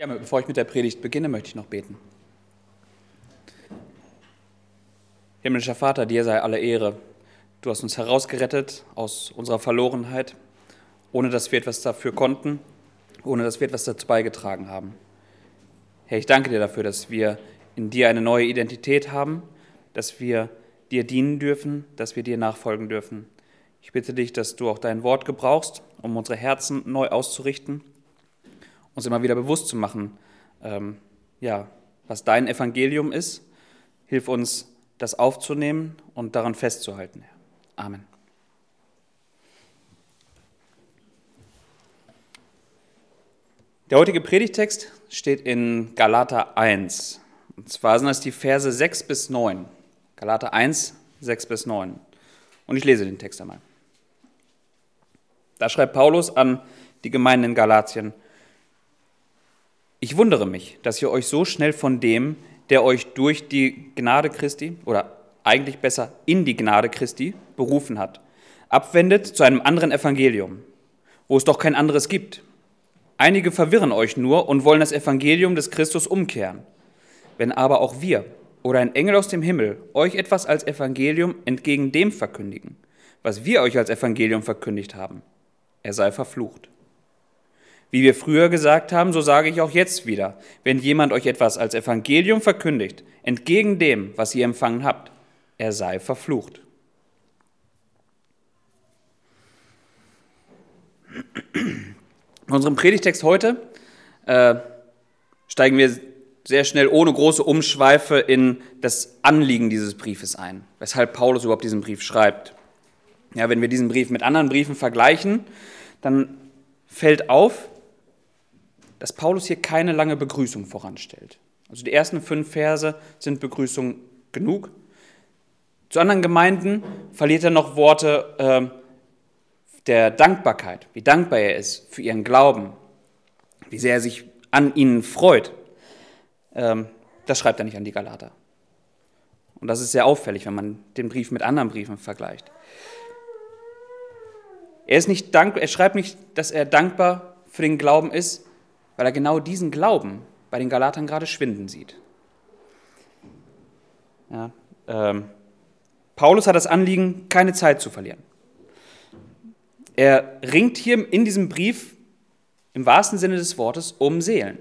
Ja, bevor ich mit der Predigt beginne, möchte ich noch beten. Himmlischer Vater, dir sei alle Ehre. Du hast uns herausgerettet aus unserer Verlorenheit, ohne dass wir etwas dafür konnten, ohne dass wir etwas dazu beigetragen haben. Herr, ich danke dir dafür, dass wir in dir eine neue Identität haben, dass wir dir dienen dürfen, dass wir dir nachfolgen dürfen. Ich bitte dich, dass du auch dein Wort gebrauchst, um unsere Herzen neu auszurichten uns immer wieder bewusst zu machen, ähm, ja, was dein Evangelium ist. Hilf uns, das aufzunehmen und daran festzuhalten. Amen. Der heutige Predigtext steht in Galater 1. Und zwar sind das die Verse 6 bis 9. Galater 1, 6 bis 9. Und ich lese den Text einmal. Da schreibt Paulus an die Gemeinden in Galatien, ich wundere mich, dass ihr euch so schnell von dem, der euch durch die Gnade Christi oder eigentlich besser in die Gnade Christi berufen hat, abwendet zu einem anderen Evangelium, wo es doch kein anderes gibt. Einige verwirren euch nur und wollen das Evangelium des Christus umkehren. Wenn aber auch wir oder ein Engel aus dem Himmel euch etwas als Evangelium entgegen dem verkündigen, was wir euch als Evangelium verkündigt haben, er sei verflucht. Wie wir früher gesagt haben, so sage ich auch jetzt wieder, wenn jemand euch etwas als Evangelium verkündigt, entgegen dem, was ihr empfangen habt, er sei verflucht. In unserem Predigtext heute äh, steigen wir sehr schnell ohne große Umschweife in das Anliegen dieses Briefes ein, weshalb Paulus überhaupt diesen Brief schreibt. Ja, wenn wir diesen Brief mit anderen Briefen vergleichen, dann fällt auf, dass Paulus hier keine lange Begrüßung voranstellt. Also die ersten fünf Verse sind Begrüßung genug. Zu anderen Gemeinden verliert er noch Worte äh, der Dankbarkeit, wie dankbar er ist für ihren Glauben, wie sehr er sich an ihnen freut. Ähm, das schreibt er nicht an die Galater. Und das ist sehr auffällig, wenn man den Brief mit anderen Briefen vergleicht. Er, ist nicht dank, er schreibt nicht, dass er dankbar für den Glauben ist, weil er genau diesen Glauben bei den Galatern gerade schwinden sieht. Ja, ähm, Paulus hat das Anliegen, keine Zeit zu verlieren. Er ringt hier in diesem Brief im wahrsten Sinne des Wortes um Seelen.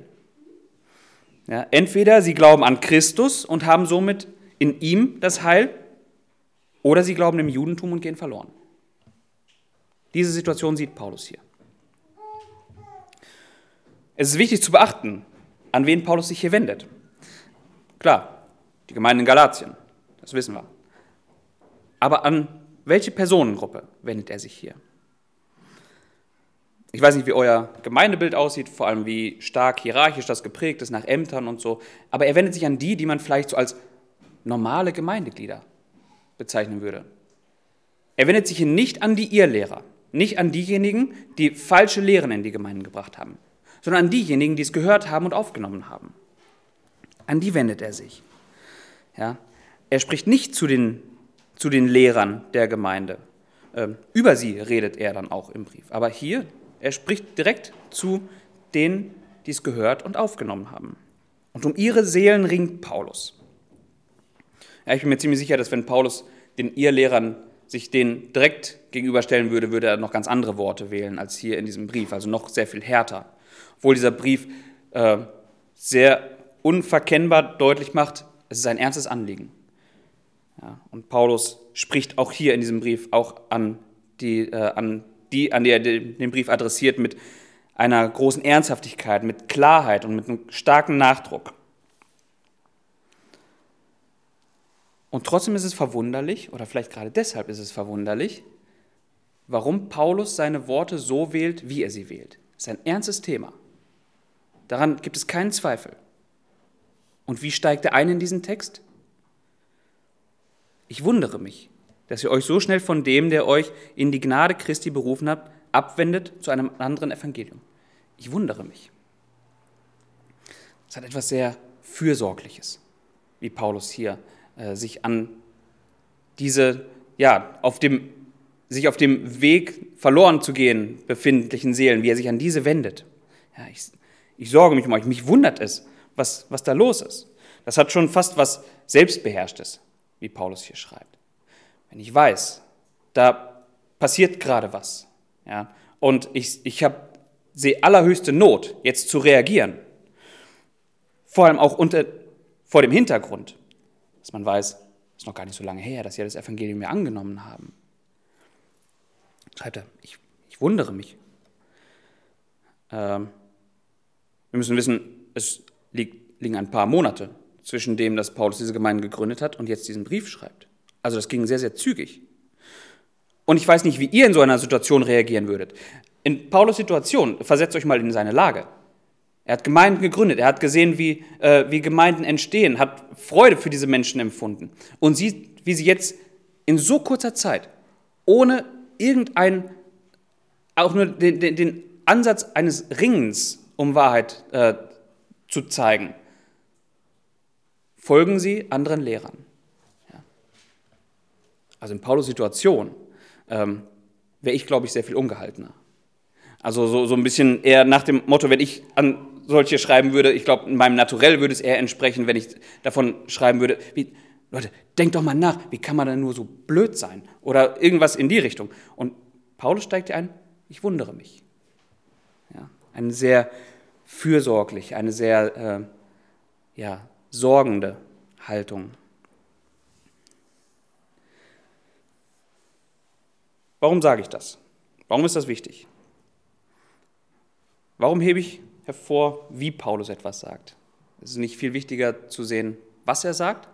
Ja, entweder sie glauben an Christus und haben somit in ihm das Heil, oder sie glauben im Judentum und gehen verloren. Diese Situation sieht Paulus hier. Es ist wichtig zu beachten, an wen Paulus sich hier wendet. Klar, die Gemeinde in Galatien, das wissen wir. Aber an welche Personengruppe wendet er sich hier? Ich weiß nicht, wie euer Gemeindebild aussieht, vor allem wie stark hierarchisch das geprägt ist, nach Ämtern und so. Aber er wendet sich an die, die man vielleicht so als normale Gemeindeglieder bezeichnen würde. Er wendet sich hier nicht an die Irrlehrer, nicht an diejenigen, die falsche Lehren in die Gemeinden gebracht haben sondern an diejenigen, die es gehört haben und aufgenommen haben. An die wendet er sich. Ja? Er spricht nicht zu den, zu den Lehrern der Gemeinde. Ähm, über sie redet er dann auch im Brief. Aber hier, er spricht direkt zu denen, die es gehört und aufgenommen haben. Und um ihre Seelen ringt Paulus. Ja, ich bin mir ziemlich sicher, dass wenn Paulus den Irrlehrern sich den direkt gegenüberstellen würde, würde er noch ganz andere Worte wählen als hier in diesem Brief, also noch sehr viel härter obwohl dieser Brief äh, sehr unverkennbar deutlich macht, es ist ein ernstes Anliegen. Ja, und Paulus spricht auch hier in diesem Brief auch an die, äh, an die, an die er den Brief adressiert, mit einer großen Ernsthaftigkeit, mit Klarheit und mit einem starken Nachdruck. Und trotzdem ist es verwunderlich, oder vielleicht gerade deshalb ist es verwunderlich, warum Paulus seine Worte so wählt, wie er sie wählt. Das ist ein ernstes Thema. Daran gibt es keinen Zweifel. Und wie steigt er ein in diesen Text? Ich wundere mich, dass ihr euch so schnell von dem, der euch in die Gnade Christi berufen hat, abwendet zu einem anderen Evangelium. Ich wundere mich. Es hat etwas sehr Fürsorgliches, wie Paulus hier äh, sich an diese, ja, auf dem, sich auf dem Weg verloren zu gehen befindlichen Seelen, wie er sich an diese wendet. Ja, ich, Ich sorge mich um euch. Mich wundert es, was, was da los ist. Das hat schon fast was Selbstbeherrschtes, wie Paulus hier schreibt. Wenn ich weiß, da passiert gerade was, ja, und ich, ich habe sehe allerhöchste Not, jetzt zu reagieren. Vor allem auch unter, vor dem Hintergrund, dass man weiß, ist noch gar nicht so lange her, dass sie das Evangelium mir angenommen haben. Schreibt er, ich, ich wundere mich. Ähm, wir müssen wissen, es liegt, liegen ein paar Monate zwischen dem, dass Paulus diese Gemeinde gegründet hat und jetzt diesen Brief schreibt. Also das ging sehr, sehr zügig. Und ich weiß nicht, wie ihr in so einer Situation reagieren würdet. In Paulus Situation, versetzt euch mal in seine Lage. Er hat Gemeinden gegründet, er hat gesehen, wie, äh, wie Gemeinden entstehen, hat Freude für diese Menschen empfunden und sieht, wie sie jetzt in so kurzer Zeit, ohne irgendein, auch nur den, den, den Ansatz eines Ringens um Wahrheit äh, zu zeigen, folgen sie anderen Lehrern. Ja. Also in Paulus Situation ähm, wäre ich, glaube ich, sehr viel ungehaltener. Also so, so ein bisschen eher nach dem Motto, wenn ich an solche schreiben würde, ich glaube, in meinem Naturell würde es eher entsprechen, wenn ich davon schreiben würde, wie, Leute, denkt doch mal nach, wie kann man denn nur so blöd sein? Oder irgendwas in die Richtung. Und Paulus steigt ein, ich wundere mich. Eine sehr fürsorglich, eine sehr äh, ja, sorgende Haltung. Warum sage ich das? Warum ist das wichtig? Warum hebe ich hervor, wie Paulus etwas sagt? Es ist nicht viel wichtiger zu sehen, was er sagt.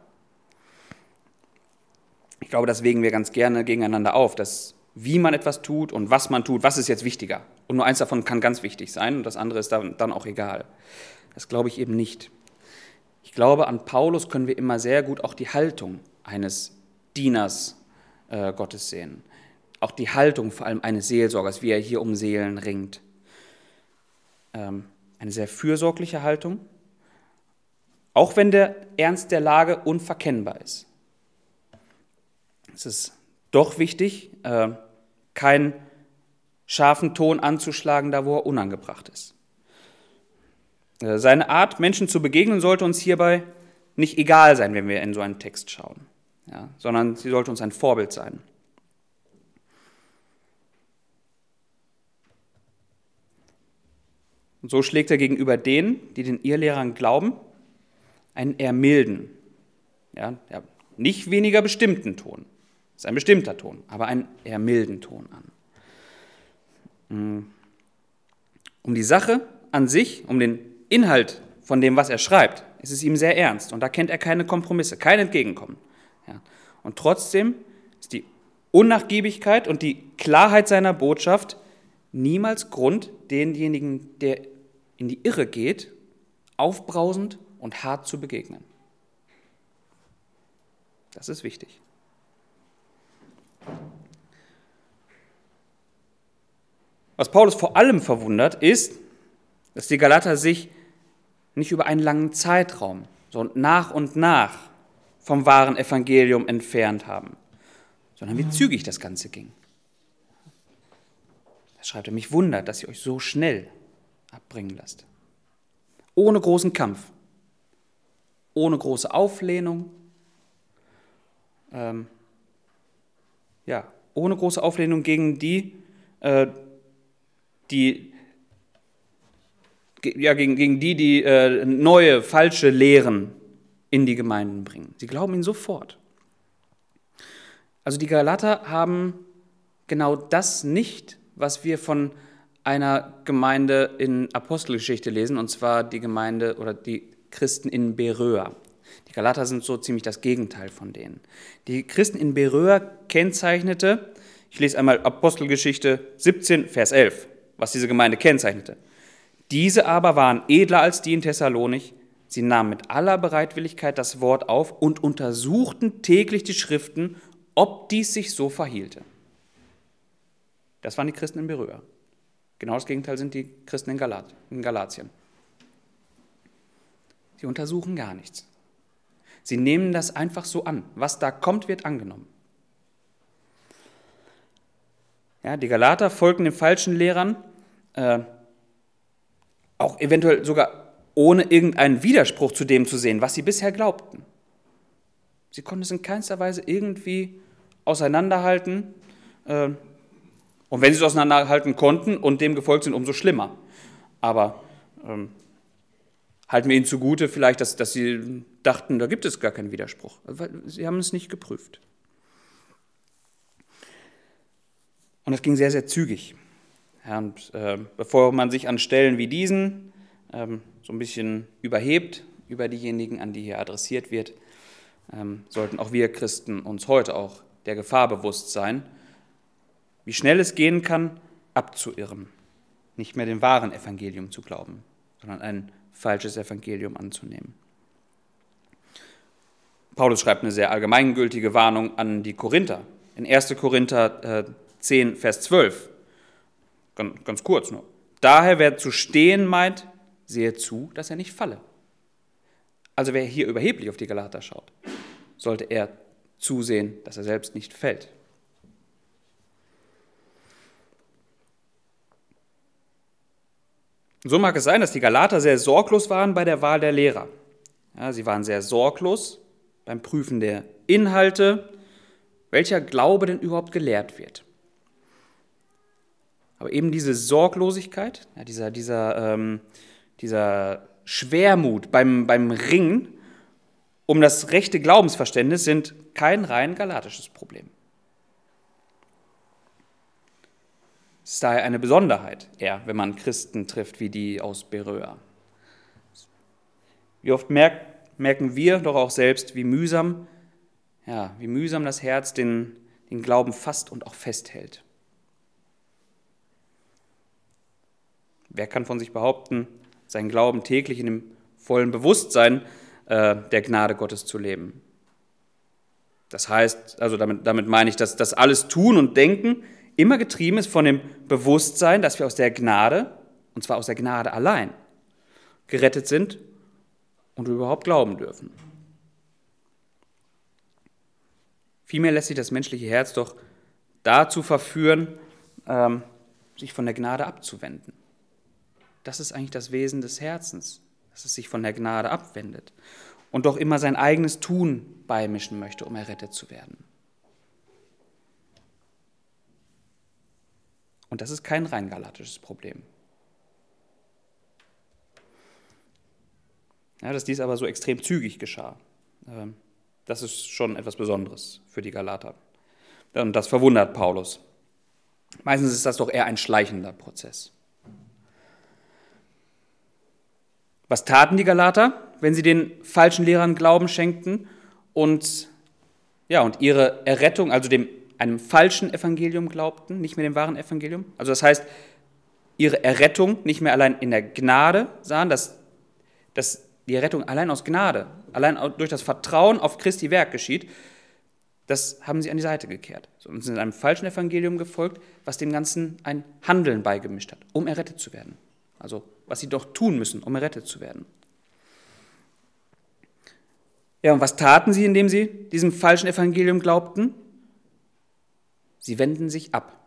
Ich glaube, das wägen wir ganz gerne gegeneinander auf, dass wie man etwas tut und was man tut, was ist jetzt wichtiger. Und nur eins davon kann ganz wichtig sein und das andere ist dann, auch egal. Das glaube ich eben nicht. Ich glaube, an Paulus können wir immer sehr gut auch die Haltung eines Dieners äh, Gottes sehen. Auch die Haltung vor allem eines Seelsorgers, wie er hier um Seelen ringt ähm, eine sehr fürsorgliche Haltung, auch wenn der Ernst der Lage unverkennbar ist. Es ist doch wichtig, äh, keinen scharfen Ton anzuschlagen, da wo er unangebracht ist. Äh, seine Art, Menschen zu begegnen, sollte uns hierbei nicht egal sein, wenn wir in so einen Text schauen, ja, sondern sie sollte uns ein Vorbild sein. Und so schlägt er gegenüber denen, die den Irrlehrern glauben, einen eher milden, ja, nicht weniger bestimmten Ton. Das ist ein bestimmter Ton, aber einen eher milden Ton an. Um die Sache an sich, um den Inhalt von dem, was er schreibt, ist es ihm sehr ernst. Und da kennt er keine Kompromisse, kein Entgegenkommen. Ja. Und trotzdem ist die Unnachgiebigkeit und die Klarheit seiner Botschaft niemals Grund, denjenigen, der in die Irre geht, aufbrausend und hart zu begegnen. Das ist wichtig. Was Paulus vor allem verwundert, ist, dass die Galater sich nicht über einen langen Zeitraum, sondern nach und nach vom wahren Evangelium entfernt haben, sondern wie zügig das Ganze ging. Da schreibt er, mich wundert, dass ihr euch so schnell abbringen lasst. Ohne großen Kampf, ohne große Auflehnung, ähm, ja, ohne große Auflehnung gegen die, äh, die ja, gegen, gegen die, die äh, neue, falsche Lehren in die Gemeinden bringen. Sie glauben ihn sofort. Also die Galater haben genau das nicht, was wir von einer Gemeinde in Apostelgeschichte lesen, und zwar die Gemeinde oder die Christen in Beröa. Die Galater sind so ziemlich das Gegenteil von denen. Die Christen in Beröa kennzeichnete, ich lese einmal Apostelgeschichte 17, Vers 11, was diese Gemeinde kennzeichnete. Diese aber waren edler als die in Thessalonich. Sie nahmen mit aller Bereitwilligkeit das Wort auf und untersuchten täglich die Schriften, ob dies sich so verhielte. Das waren die Christen in Beröa. Genau das Gegenteil sind die Christen in, Galat, in Galatien. Sie untersuchen gar nichts. Sie nehmen das einfach so an. Was da kommt, wird angenommen. Ja, die Galater folgen den falschen Lehrern, äh, auch eventuell sogar ohne irgendeinen Widerspruch zu dem zu sehen, was sie bisher glaubten. Sie konnten es in keinster Weise irgendwie auseinanderhalten. Ähm, und wenn sie es auseinanderhalten konnten und dem gefolgt sind, umso schlimmer. Aber ähm, halten wir ihnen zugute vielleicht, dass, dass sie dachten, da gibt es gar keinen Widerspruch. Sie haben es nicht geprüft. Und es ging sehr, sehr zügig. Ja, und äh, bevor man sich an Stellen wie diesen ähm, so ein bisschen überhebt über diejenigen, an die hier adressiert wird, ähm, sollten auch wir Christen uns heute auch der Gefahr bewusst sein, wie schnell es gehen kann, abzuirren, nicht mehr dem wahren Evangelium zu glauben, sondern ein falsches Evangelium anzunehmen. Paulus schreibt eine sehr allgemeingültige Warnung an die Korinther. In 1. Korinther äh, 10, Vers 12. Ganz, ganz kurz nur. Daher, wer zu stehen meint, sehe zu, dass er nicht falle. Also wer hier überheblich auf die Galater schaut, sollte er zusehen, dass er selbst nicht fällt. So mag es sein, dass die Galater sehr sorglos waren bei der Wahl der Lehrer. Ja, sie waren sehr sorglos beim Prüfen der Inhalte, welcher Glaube denn überhaupt gelehrt wird. Aber eben diese Sorglosigkeit, ja, dieser, dieser, ähm, dieser Schwermut beim, beim Ringen um das rechte Glaubensverständnis sind kein rein galatisches Problem. Es ist daher eine Besonderheit, eher, wenn man Christen trifft wie die aus Beröa. Wie oft merken wir doch auch selbst, wie mühsam, ja, wie mühsam das Herz den, den Glauben fasst und auch festhält. Wer kann von sich behaupten, seinen Glauben täglich in dem vollen Bewusstsein äh, der Gnade Gottes zu leben? Das heißt, also damit, damit meine ich, dass das alles Tun und Denken immer getrieben ist von dem Bewusstsein, dass wir aus der Gnade, und zwar aus der Gnade allein, gerettet sind und überhaupt glauben dürfen. Vielmehr lässt sich das menschliche Herz doch dazu verführen, ähm, sich von der Gnade abzuwenden. Das ist eigentlich das Wesen des Herzens, dass es sich von der Gnade abwendet und doch immer sein eigenes Tun beimischen möchte, um errettet zu werden. Und das ist kein rein galatisches Problem. Ja, dass dies aber so extrem zügig geschah, ähm, das ist schon etwas Besonderes für die Galater. Und das verwundert Paulus. Meistens ist das doch eher ein schleichender Prozess. Was taten die Galater, wenn sie den falschen Lehrern Glauben schenkten und, ja, und ihre Errettung, also dem, einem falschen Evangelium glaubten, nicht mehr dem wahren Evangelium? Also das heißt, ihre Errettung nicht mehr allein in der Gnade sahen, dass, dass die Errettung allein aus Gnade, allein durch das Vertrauen auf Christi Werk geschieht, das haben sie an die Seite gekehrt und sind einem falschen Evangelium gefolgt, was dem Ganzen ein Handeln beigemischt hat, um errettet zu werden. Also was sie doch tun müssen, um errettet zu werden. Ja, und was taten sie, indem sie diesem falschen Evangelium glaubten? Sie wenden sich ab.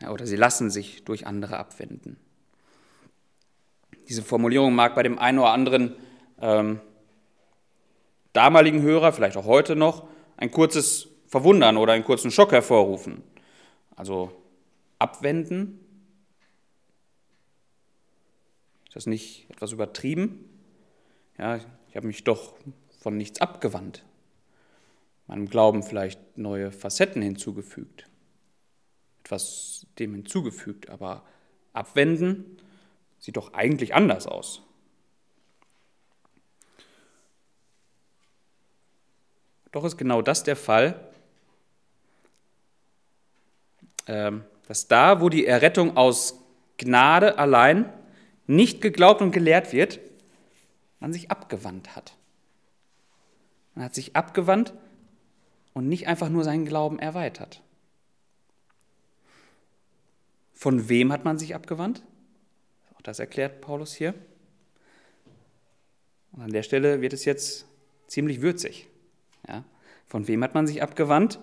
Ja, oder sie lassen sich durch andere abwenden. Diese Formulierung mag bei dem einen oder anderen ähm, damaligen Hörer, vielleicht auch heute noch, ein kurzes Verwundern oder einen kurzen Schock hervorrufen. Also abwenden ist das nicht etwas übertrieben? Ja, ich habe mich doch von nichts abgewandt, meinem Glauben vielleicht neue Facetten hinzugefügt, etwas dem hinzugefügt, aber abwenden sieht doch eigentlich anders aus. Doch ist genau das der Fall, ähm, dass da, wo die Errettung aus Gnade allein nicht geglaubt und gelehrt wird, man sich abgewandt hat. Man hat sich abgewandt und nicht einfach nur seinen Glauben erweitert. Von wem hat man sich abgewandt? Auch das erklärt Paulus hier. Und an der Stelle wird es jetzt ziemlich würzig. Ja? Von wem hat man sich abgewandt?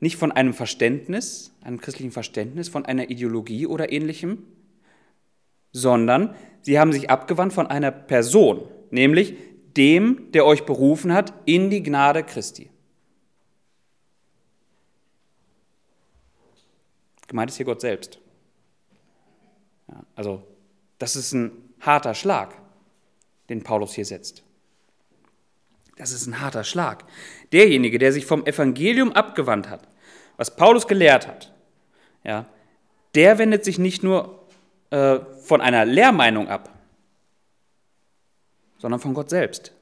Nicht von einem Verständnis, einem christlichen Verständnis, von einer Ideologie oder ähnlichem, sondern sie haben sich abgewandt von einer Person, nämlich dem, der euch berufen hat in die Gnade Christi. Gemeint ist hier Gott selbst. Ja, also, das ist ein harter Schlag, den Paulus hier setzt. Das ist ein harter Schlag. Derjenige, der sich vom Evangelium abgewandt hat, was Paulus gelehrt hat, ja, der wendet sich nicht nur äh, von einer Lehrmeinung ab, sondern von Gott selbst.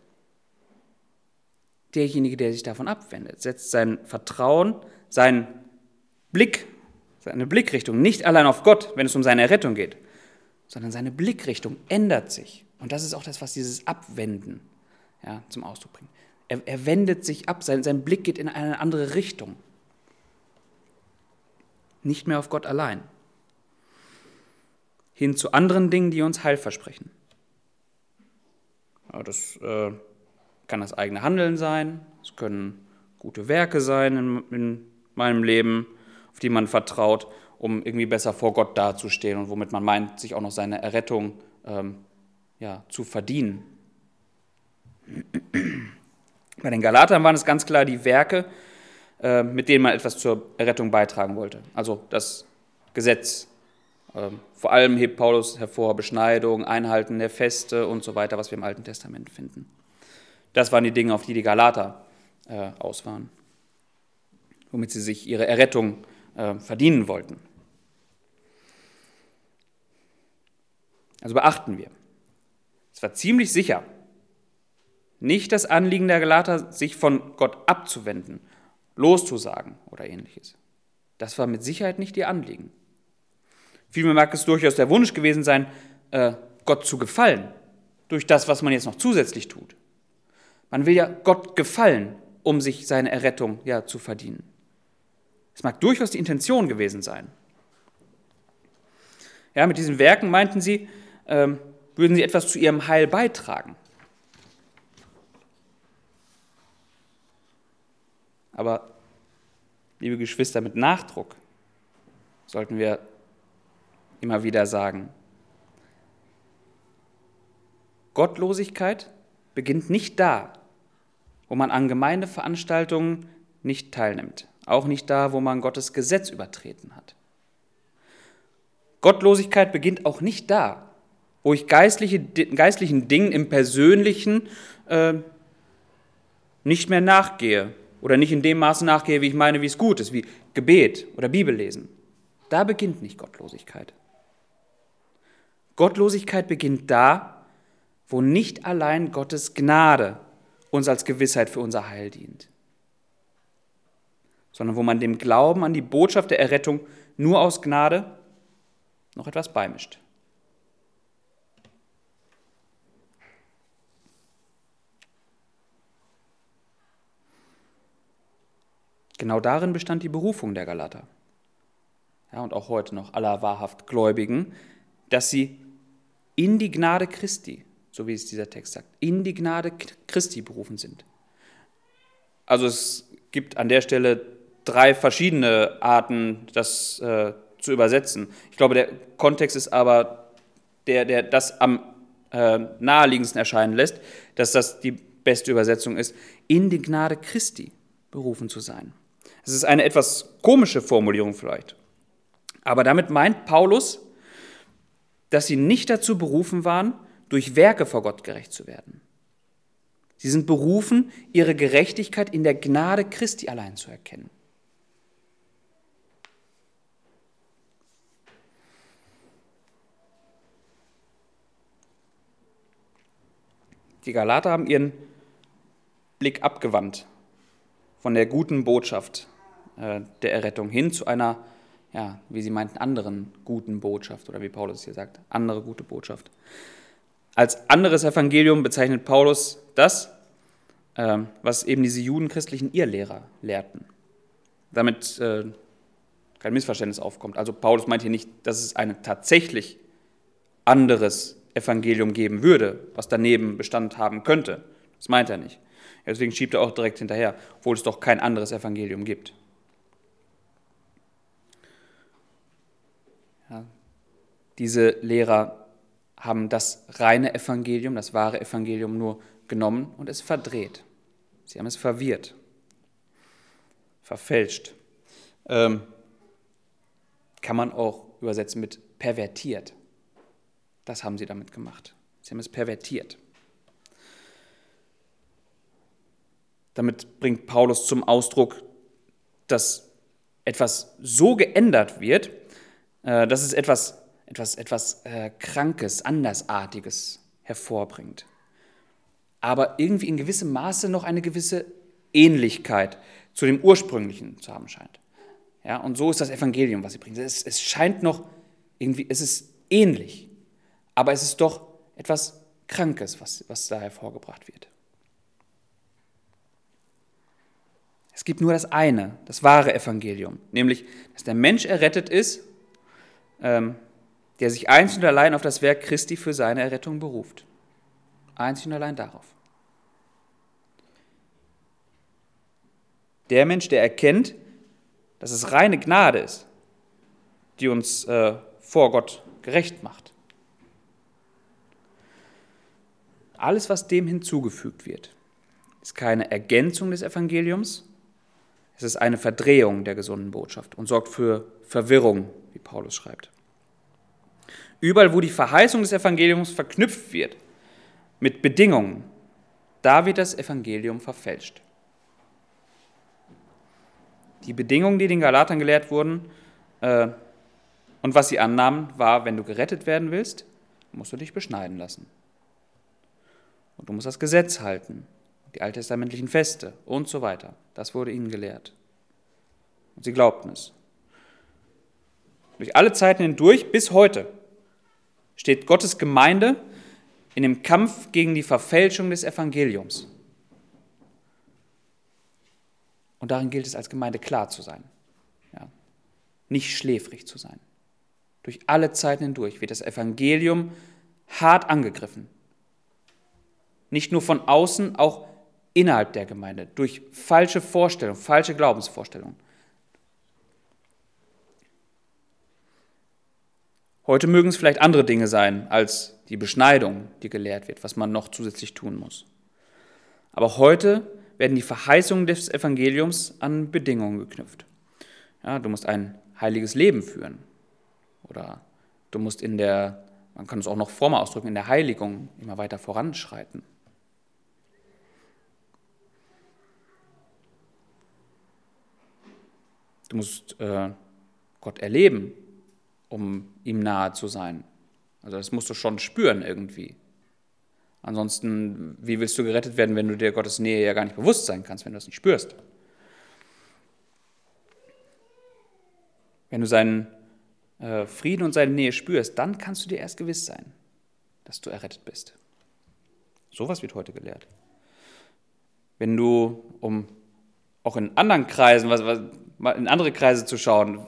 Derjenige, der sich davon abwendet, setzt sein Vertrauen, seinen Blick, seine Blickrichtung nicht allein auf Gott, wenn es um seine Errettung geht, sondern seine Blickrichtung ändert sich. Und das ist auch das, was dieses Abwenden ja, zum Ausdruck bringt. Er, er wendet sich ab, sein, sein Blick geht in eine andere Richtung. Nicht mehr auf Gott allein. Hin zu anderen Dingen, die uns Heil versprechen. Ja, das äh, kann das eigene Handeln sein, es können gute Werke sein in, in meinem Leben, auf die man vertraut, um irgendwie besser vor Gott dazustehen und womit man meint, sich auch noch seine Errettung ähm, ja, zu verdienen. Bei den Galatern waren es ganz klar die Werke, äh, mit denen man etwas zur Errettung beitragen wollte. Also das Gesetz. Ähm, vor allem hebt Paulus hervor Beschneidung, Einhalten der Feste und so weiter, was wir im Alten Testament finden. Das waren die Dinge, auf die die Galater äh, aus waren, womit sie sich ihre Errettung äh, verdienen wollten. Also beachten wir, es war ziemlich sicher, nicht das Anliegen der Galater, sich von Gott abzuwenden, loszusagen oder ähnliches. Das war mit Sicherheit nicht ihr Anliegen. Vielmehr mag es durchaus der Wunsch gewesen sein, äh, Gott zu gefallen, durch das, was man jetzt noch zusätzlich tut. Man will ja Gott gefallen, um sich seine Errettung ja zu verdienen. Es mag durchaus die Intention gewesen sein. Ja, mit diesen Werken meinten sie, ähm, würden sie etwas zu ihrem Heil beitragen. Aber, liebe Geschwister, mit Nachdruck sollten wir immer wieder sagen, Gottlosigkeit beginnt nicht da, wo man an Gemeindeveranstaltungen nicht teilnimmt, auch nicht da, wo man Gottes Gesetz übertreten hat. Gottlosigkeit beginnt auch nicht da, wo ich geistliche, geistlichen Dingen im Persönlichen äh, nicht mehr nachgehe, oder nicht in dem Maße nachgehe, wie ich meine, wie es gut ist, wie Gebet oder Bibellesen. Da beginnt nicht Gottlosigkeit. Gottlosigkeit beginnt da, wo nicht allein Gottes Gnade uns als Gewissheit für unser Heil dient, sondern wo man dem Glauben an die Botschaft der Errettung nur aus Gnade noch etwas beimischt. Genau darin bestand die Berufung der Galater. Ja, und auch heute noch aller wahrhaft Gläubigen, dass sie in die Gnade Christi, so wie es dieser Text sagt, in die Gnade Christi berufen sind. Also es gibt an der Stelle drei verschiedene Arten, das äh, zu übersetzen. Ich glaube, der Kontext ist aber der, der das am äh, naheliegendsten erscheinen lässt, dass das die beste Übersetzung ist, in die Gnade Christi berufen zu sein. Es ist eine etwas komische Formulierung vielleicht. Aber damit meint Paulus, dass sie nicht dazu berufen waren, durch Werke vor Gott gerecht zu werden. Sie sind berufen, ihre Gerechtigkeit in der Gnade Christi allein zu erkennen. Die Galater haben ihren Blick abgewandt von der guten Botschaft äh, der Errettung hin zu einer, ja, wie sie meinten, anderen guten Botschaft oder wie Paulus hier sagt, andere gute Botschaft. Als anderes Evangelium bezeichnet Paulus das, äh, was eben diese judenchristlichen Irrlehrer lehrten. Damit äh, kein Missverständnis aufkommt. Also Paulus meint hier nicht, dass es ein tatsächlich anderes Evangelium geben würde, was daneben Bestand haben könnte. Das meint er nicht. Deswegen schiebt er auch direkt hinterher, obwohl es doch kein anderes Evangelium gibt. Diese Lehrer haben das reine Evangelium, das wahre Evangelium nur genommen und es verdreht. Sie haben es verwirrt, verfälscht. Ähm, kann man auch übersetzen mit pervertiert. Das haben sie damit gemacht. Sie haben es pervertiert. Damit bringt Paulus zum Ausdruck, dass etwas so geändert wird, äh, dass es etwas, etwas, etwas äh, Krankes, Andersartiges hervorbringt. Aber irgendwie in gewissem Maße noch eine gewisse Ähnlichkeit zu dem Ursprünglichen zu haben scheint. Ja, und so ist das Evangelium, was sie bringt. Es, es scheint noch irgendwie, es ist ähnlich, aber es ist doch etwas Krankes, was, was da hervorgebracht wird. Es gibt nur das eine, das wahre Evangelium, nämlich, dass der Mensch errettet ist, ähm, der sich einzig und allein auf das Werk Christi für seine Errettung beruft. Einzig und allein darauf. Der Mensch, der erkennt, dass es reine Gnade ist, die uns äh, vor Gott gerecht macht. Alles, was dem hinzugefügt wird, ist keine Ergänzung des Evangeliums, es ist eine Verdrehung der gesunden Botschaft und sorgt für Verwirrung, wie Paulus schreibt. Überall, wo die Verheißung des Evangeliums verknüpft wird mit Bedingungen, da wird das Evangelium verfälscht. Die Bedingungen, die den Galatern gelehrt wurden äh, und was sie annahmen, war, wenn du gerettet werden willst, musst du dich beschneiden lassen. Und du musst das Gesetz halten, die alttestamentlichen Feste und so weiter. Das wurde ihnen gelehrt. Und sie glaubten es. Durch alle Zeiten hindurch bis heute steht Gottes Gemeinde in dem Kampf gegen die Verfälschung des Evangeliums. Und darin gilt es als Gemeinde klar zu sein, ja. nicht schläfrig zu sein. Durch alle Zeiten hindurch wird das Evangelium hart angegriffen. Nicht nur von außen, auch innerhalb der Gemeinde, durch falsche Vorstellungen, falsche Glaubensvorstellungen. Heute mögen es vielleicht andere Dinge sein als die Beschneidung, die gelehrt wird, was man noch zusätzlich tun muss. Aber heute werden die Verheißungen des Evangeliums an Bedingungen geknüpft. Ja, du musst ein heiliges Leben führen. Oder du musst in der, man kann es auch noch former ausdrücken, in der Heiligung immer weiter voranschreiten. Du musst äh, Gott erleben, um ihm nahe zu sein. Also das musst du schon spüren irgendwie. Ansonsten, wie willst du gerettet werden, wenn du dir Gottes Nähe ja gar nicht bewusst sein kannst, wenn du das nicht spürst? Wenn du seinen äh, Frieden und seine Nähe spürst, dann kannst du dir erst gewiss sein, dass du errettet bist. Sowas wird heute gelehrt. Wenn du, um auch in anderen Kreisen, was, was, in andere Kreise zu schauen,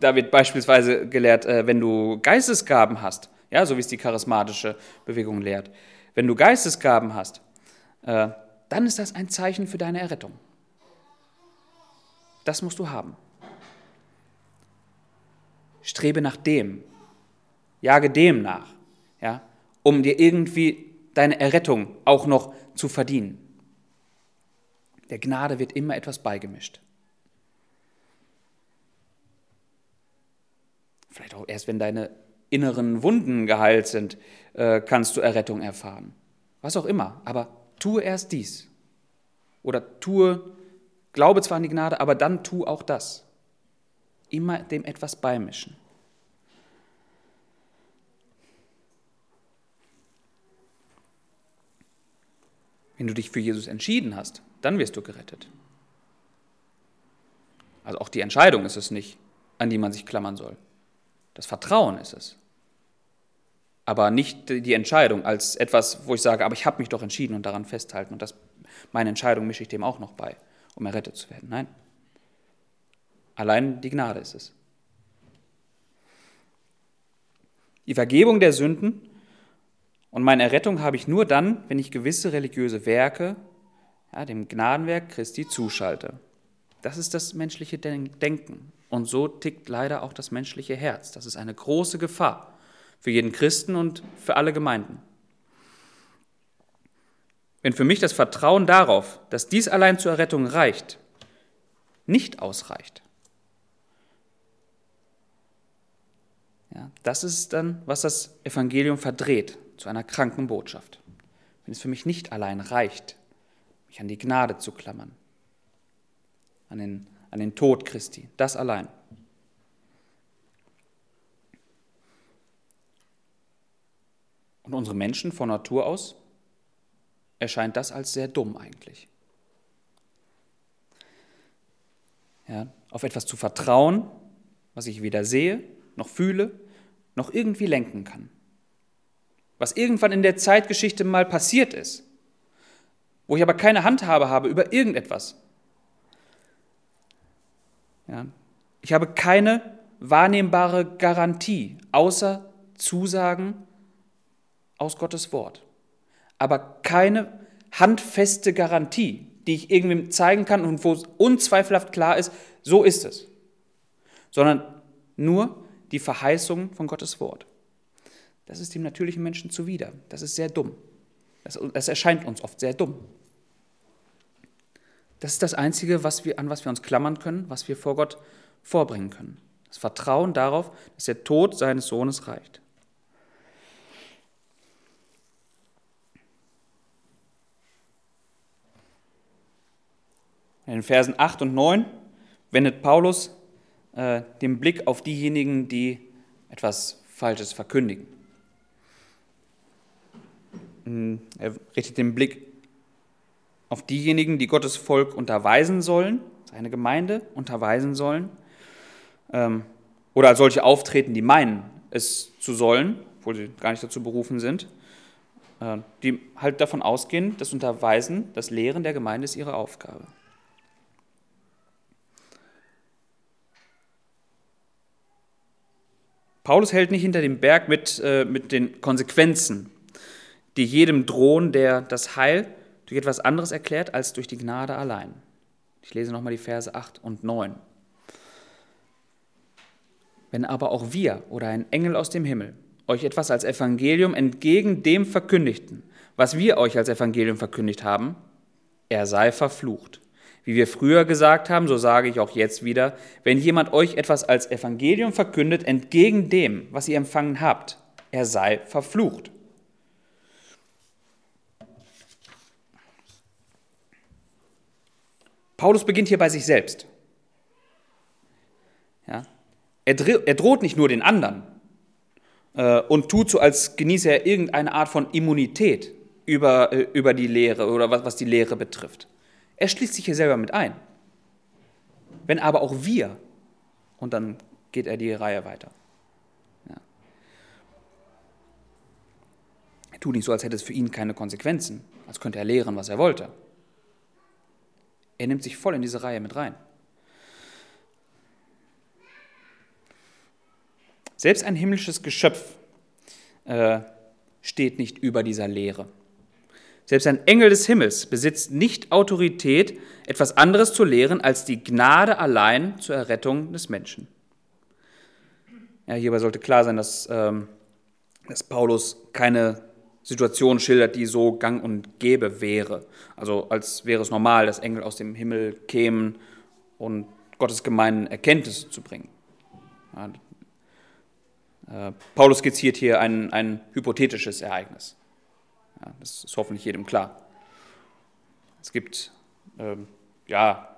da wird beispielsweise gelehrt, äh, wenn du Geistesgaben hast, ja, so wie es die charismatische Bewegung lehrt, wenn du Geistesgaben hast, äh, dann ist das ein Zeichen für deine Errettung. Das musst du haben. Strebe nach dem, jage dem nach, ja, um dir irgendwie deine Errettung auch noch zu verdienen. Der Gnade wird immer etwas beigemischt. Vielleicht auch erst, wenn deine inneren Wunden geheilt sind, äh, kannst du Errettung erfahren. Was auch immer, aber tue erst dies. Oder tue, glaube zwar an die Gnade, aber dann tu auch das. Immer dem etwas beimischen. Wenn du dich für Jesus entschieden hast, dann wirst du gerettet. Also auch die Entscheidung ist es nicht, an die man sich klammern soll. Das Vertrauen ist es aber nicht die Entscheidung als etwas, wo ich sage, aber ich habe mich doch entschieden und daran festhalten und das, meine Entscheidung mische ich dem auch noch bei, um errettet zu werden. Nein. Allein die Gnade ist es. Die Vergebung der Sünden und meine Errettung habe ich nur dann, wenn ich gewisse religiöse Werke, ja, dem Gnadenwerk Christi zuschalte. Das ist das menschliche Denken. Und so tickt leider auch das menschliche Herz. Das ist eine große Gefahr Für jeden Christen und für alle Gemeinden. Wenn für mich das Vertrauen darauf, dass dies allein zur Errettung reicht, nicht ausreicht, ja, das ist dann, was das Evangelium verdreht zu einer kranken Botschaft. Wenn es für mich nicht allein reicht, mich an die Gnade zu klammern, an den, an den Tod Christi, das allein. Und unsere Menschen von Natur aus erscheint das als sehr dumm eigentlich. Ja, auf etwas zu vertrauen, was ich weder sehe, noch fühle, noch irgendwie lenken kann. Was irgendwann in der Zeitgeschichte mal passiert ist, wo ich aber keine Handhabe habe über irgendetwas. Ja, ich habe keine wahrnehmbare Garantie, außer Zusagen aus Gottes Wort aber keine handfeste Garantie, die ich irgendwem zeigen kann und wo es unzweifelhaft klar ist, so ist es, sondern nur die Verheißung von Gottes Wort. Das ist dem natürlichen Menschen zuwider. Das ist sehr dumm. Das, das erscheint uns oft sehr dumm. Das ist das Einzige, was wir, an was wir uns klammern können, was wir vor Gott vorbringen können. Das Vertrauen darauf, dass der Tod seines Sohnes reicht. In den Versen 8 und 9 wendet Paulus äh, den Blick auf diejenigen, die etwas Falsches verkündigen. Hm, er richtet den Blick auf diejenigen, die Gottes Volk unterweisen sollen, seine Gemeinde unterweisen sollen, ähm, oder als solche auftreten, die meinen, es zu sollen, obwohl sie gar nicht dazu berufen sind, äh, die halt davon ausgehen, das Unterweisen, das Lehren der Gemeinde ist ihre Aufgabe. Paulus hält nicht hinter dem Berg mit, äh, mit den Konsequenzen, die jedem drohen, der das Heil durch etwas anderes erklärt als durch die Gnade allein. Ich lese nochmal die Verse 8 und 9. Wenn aber auch wir oder ein Engel aus dem Himmel euch etwas als Evangelium entgegen dem verkündigten, was wir euch als Evangelium verkündigt haben, er sei verflucht. Wie wir früher gesagt haben, so sage ich auch jetzt wieder, wenn jemand euch etwas als Evangelium verkündet, entgegen dem, was ihr empfangen habt, er sei verflucht. Paulus beginnt hier bei sich selbst. Ja? Er, er, droht nicht nur den anderen äh, und tut so, als genieße er irgendeine Art von Immunität über, äh, über die Lehre oder was, was die Lehre betrifft. Er schließt sich hier selber mit ein. Wenn aber auch wir, und dann geht er die Reihe weiter. Ja. Er tut nicht so, als hätte es für ihn keine Konsequenzen, als könnte er lehren, was er wollte. Er nimmt sich voll in diese Reihe mit rein. Selbst ein himmlisches Geschöpf äh, steht nicht über dieser Lehre. Selbst ein Engel des Himmels besitzt nicht Autorität, etwas anderes zu lehren als die Gnade allein zur Errettung des Menschen. Ja, hierbei sollte klar sein, dass, ähm, dass Paulus keine Situation schildert, die so gang und gäbe wäre. Also als wäre es normal, dass Engel aus dem Himmel kämen und Gottes gemeinen Erkenntnisse zu bringen. Ja, äh, Paulus skizziert hier ein, ein hypothetisches Ereignis. Ja, das ist hoffentlich jedem klar. Es gibt, ähm, ja,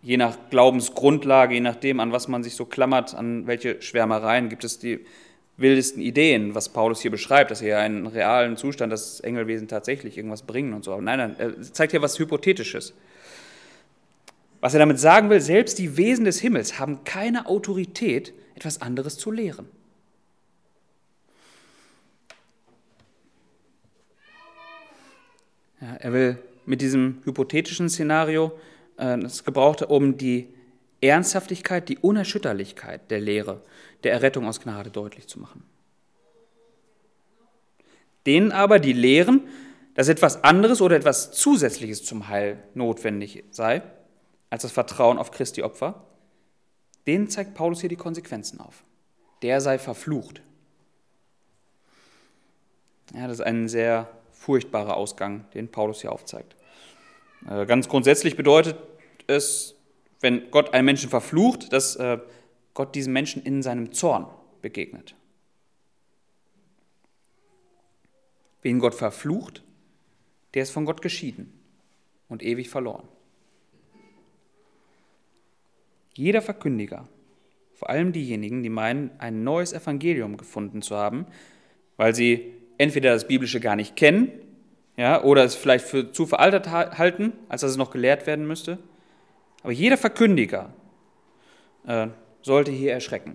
je nach Glaubensgrundlage, je nachdem, an was man sich so klammert, an welche Schwärmereien, gibt es die wildesten Ideen, was Paulus hier beschreibt, dass er einen realen Zustand, dass Engelwesen tatsächlich irgendwas bringen und so. Aber nein, nein, er zeigt hier was Hypothetisches. Was er damit sagen will, selbst die Wesen des Himmels haben keine Autorität, etwas anderes zu lehren. Ja, er will mit diesem hypothetischen Szenario äh, das Gebrauchte, um die Ernsthaftigkeit, die Unerschütterlichkeit der Lehre, der Errettung aus Gnade deutlich zu machen. Denen aber, die lehren, dass etwas anderes oder etwas Zusätzliches zum Heil notwendig sei, als das Vertrauen auf Christi Opfer, denen zeigt Paulus hier die Konsequenzen auf. Der sei verflucht. Ja, das ist ein sehr furchtbarer Ausgang, den Paulus hier aufzeigt. Äh, ganz grundsätzlich bedeutet es, wenn Gott einen Menschen verflucht, dass äh, Gott diesem Menschen in seinem Zorn begegnet. Wen Gott verflucht, der ist von Gott geschieden und ewig verloren. Jeder Verkündiger, vor allem diejenigen, die meinen, ein neues Evangelium gefunden zu haben, weil sie entweder das Biblische gar nicht kennen ja, oder es vielleicht für zu veraltet halten, als dass es noch gelehrt werden müsste. Aber jeder Verkündiger äh, sollte hier erschrecken.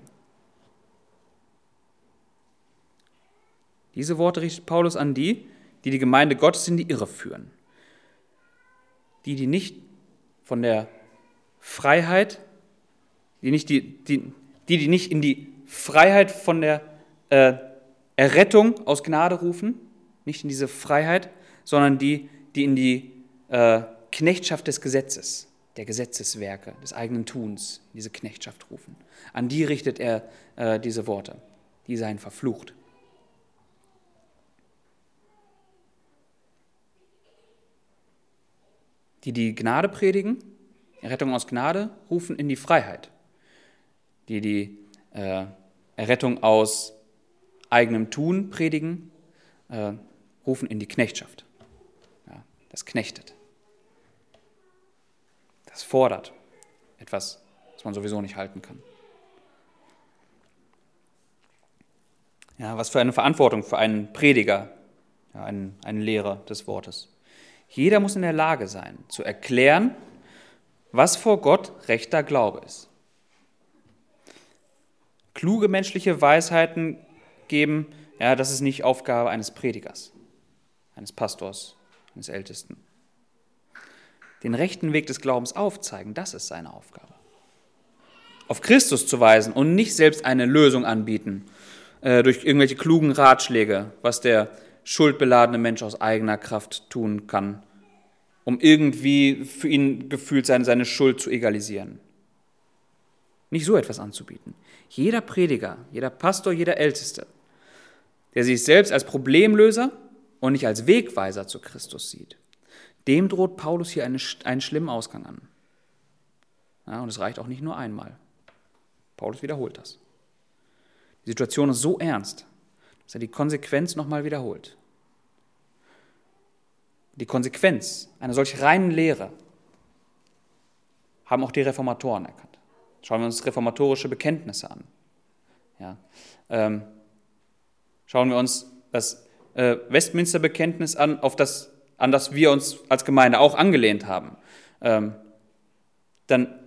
Diese Worte richtet Paulus an die, die die Gemeinde Gottes in die Irre führen. Die, die nicht von der Freiheit, die, nicht die, die, die, nicht in die Freiheit von der äh, Errettung aus Gnade rufen, nicht in diese Freiheit, sondern die, die in die äh, Knechtschaft des Gesetzes, der Gesetzeswerke, des eigenen Tuns, diese Knechtschaft rufen. An die richtet er äh, diese Worte. Die seien verflucht. Die die Gnade predigen, Errettung aus Gnade, rufen in die Freiheit. Die die äh, Errettung aus eigenem Tun predigen, äh, rufen in die Knechtschaft. Ja, das knechtet. Das fordert etwas, was man sowieso nicht halten kann. Ja, was für eine Verantwortung für einen Prediger, ja, einen, einen Lehrer des Wortes. Jeder muss in der Lage sein, zu erklären, was vor Gott rechter Glaube ist. Kluge menschliche Weisheiten geben, ja, das ist nicht Aufgabe eines Predigers, eines Pastors, eines Ältesten. Den rechten Weg des Glaubens aufzeigen, das ist seine Aufgabe. Auf Christus zu weisen und nicht selbst eine Lösung anbieten äh, durch irgendwelche klugen Ratschläge, was der schuldbeladene Mensch aus eigener Kraft tun kann, um irgendwie für ihn gefühlt seine, seine Schuld zu egalisieren. Nicht so etwas anzubieten. Jeder Prediger, jeder Pastor, jeder Älteste, der sich selbst als Problemlöser und nicht als Wegweiser zu Christus sieht, dem droht Paulus hier eine, einen schlimmen Ausgang an. Ja, und es reicht auch nicht nur einmal. Paulus wiederholt das. Die Situation ist so ernst, dass er die Konsequenz nochmal wiederholt. Die Konsequenz einer solch reinen Lehre haben auch die Reformatoren erkannt. Schauen wir uns reformatorische Bekenntnisse an. Ja, ähm, schauen wir uns das äh, Westminster-Bekenntnis an, auf das, an das wir uns als Gemeinde auch angelehnt haben. Ähm, dann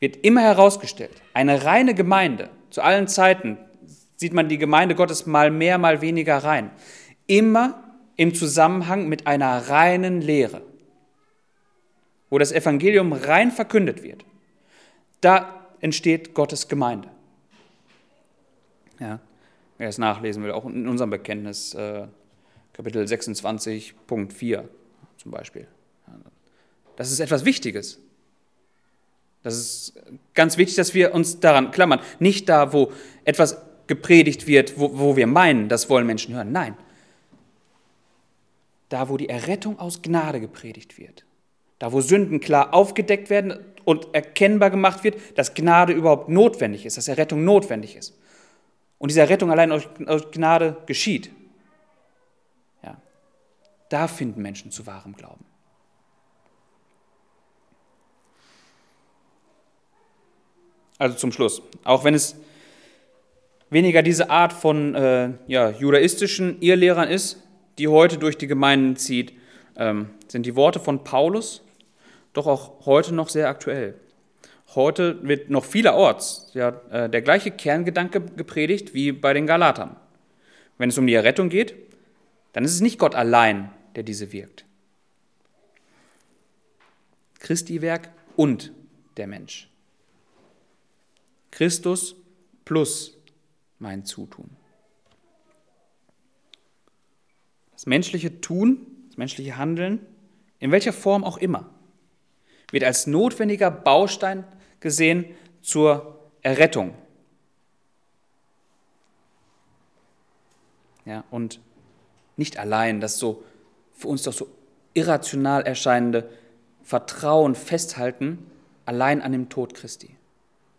wird immer herausgestellt, eine reine Gemeinde, zu allen Zeiten sieht man die Gemeinde Gottes mal mehr, mal weniger rein, immer im Zusammenhang mit einer reinen Lehre, wo das Evangelium rein verkündet wird. Da entsteht Gottes Gemeinde. Ja, wer es nachlesen will, auch in unserem Bekenntnis, äh, Kapitel 26, Punkt 4 zum Beispiel. Das ist etwas Wichtiges. Das ist ganz wichtig, dass wir uns daran klammern. Nicht da, wo etwas gepredigt wird, wo, wo wir meinen, das wollen Menschen hören. Nein. Da, wo die Errettung aus Gnade gepredigt wird. Da, wo Sünden klar aufgedeckt werden und erkennbar gemacht wird, dass Gnade überhaupt notwendig ist, dass Errettung notwendig ist. Und diese Errettung allein aus Gnade geschieht. Da finden Menschen zu wahrem Glauben. Also zum Schluss, auch wenn es weniger diese Art von äh, ja, judaistischen Irrlehrern ist, die heute durch die Gemeinden zieht, ähm, sind die Worte von Paulus doch auch heute noch sehr aktuell. Heute wird noch vielerorts ja, äh, der gleiche Kerngedanke gepredigt wie bei den Galatern. Wenn es um die Errettung geht, dann ist es nicht Gott allein, der diese wirkt. Christi Werk und der Mensch. Christus plus mein Zutun. Das menschliche Tun, das menschliche Handeln, in welcher Form auch immer, wird als notwendiger Baustein gesehen zur Errettung. Ja, und Nicht allein das so für uns doch so irrational erscheinende Vertrauen festhalten, allein an dem Tod Christi.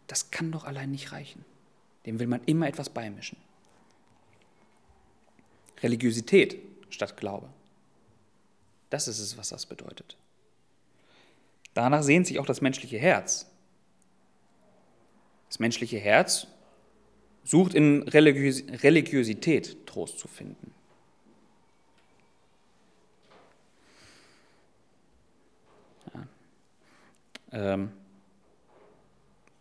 Das kann doch allein nicht reichen. Dem will man immer etwas beimischen. Religiosität statt Glaube. Das ist es, was das bedeutet. Danach sehnt sich auch das menschliche Herz. Das menschliche Herz sucht in Religios Religiosität Trost zu finden. Ähm,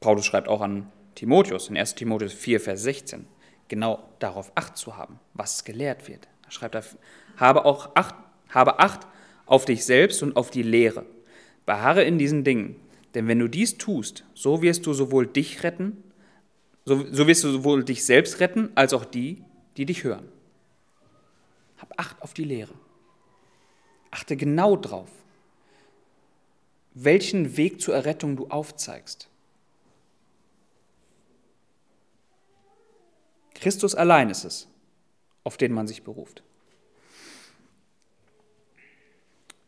Paulus schreibt auch an Timotheus in 1 Timotheus 4, Vers 16, genau darauf Acht zu haben, was gelehrt wird. Da schreibt er, habe auch Acht, habe Acht auf dich selbst und auf die Lehre. Beharre in diesen Dingen, denn wenn du dies tust, so wirst du sowohl dich retten, so, so wirst du sowohl dich selbst retten, als auch die, die dich hören. Hab Acht auf die Lehre. Achte genau drauf, welchen Weg zur Errettung du aufzeigst. Christus allein ist es, auf den man sich beruft.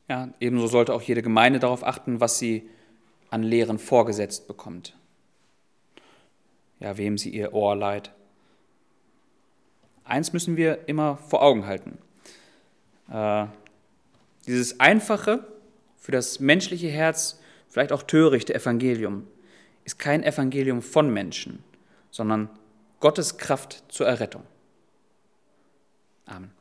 Ja, ebenso sollte auch jede Gemeinde darauf achten, was sie an Lehren vorgesetzt bekommt. Ja, wem sie ihr Ohr leiht. Eins müssen wir immer vor Augen halten. Äh, dieses einfache, für das menschliche Herz vielleicht auch törichte Evangelium ist kein Evangelium von Menschen, sondern Gottes Kraft zur Errettung. Amen.